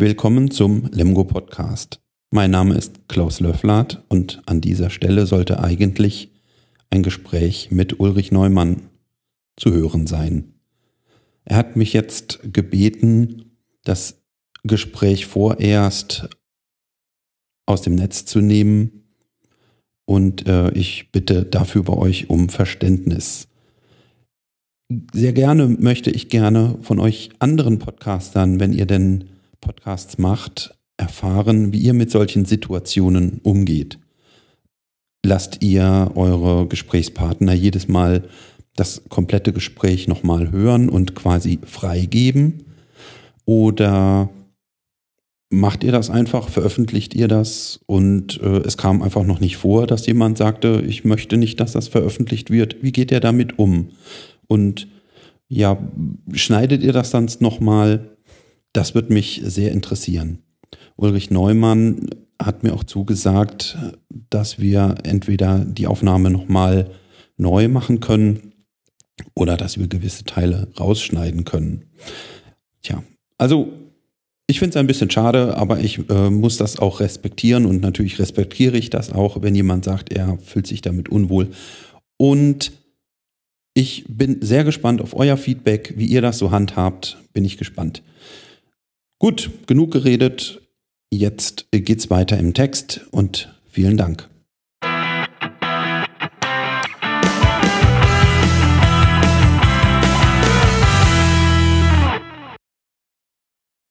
Willkommen zum Lemgo Podcast. Mein Name ist Klaus Löfflat und an dieser Stelle sollte eigentlich ein Gespräch mit Ulrich Neumann zu hören sein. Er hat mich jetzt gebeten, das Gespräch vorerst aus dem Netz zu nehmen und äh, ich bitte dafür bei euch um Verständnis. Sehr gerne möchte ich gerne von euch anderen Podcastern, wenn ihr denn Podcasts macht, erfahren, wie ihr mit solchen Situationen umgeht. Lasst ihr eure Gesprächspartner jedes Mal das komplette Gespräch nochmal hören und quasi freigeben? Oder macht ihr das einfach, veröffentlicht ihr das und äh, es kam einfach noch nicht vor, dass jemand sagte, ich möchte nicht, dass das veröffentlicht wird. Wie geht ihr damit um? Und ja, schneidet ihr das dann nochmal? Das wird mich sehr interessieren. Ulrich Neumann hat mir auch zugesagt, dass wir entweder die Aufnahme nochmal neu machen können oder dass wir gewisse Teile rausschneiden können. Tja, also ich finde es ein bisschen schade, aber ich äh, muss das auch respektieren und natürlich respektiere ich das auch, wenn jemand sagt, er fühlt sich damit unwohl. Und ich bin sehr gespannt auf euer Feedback, wie ihr das so handhabt, bin ich gespannt. Gut, genug geredet. Jetzt geht's weiter im Text und vielen Dank.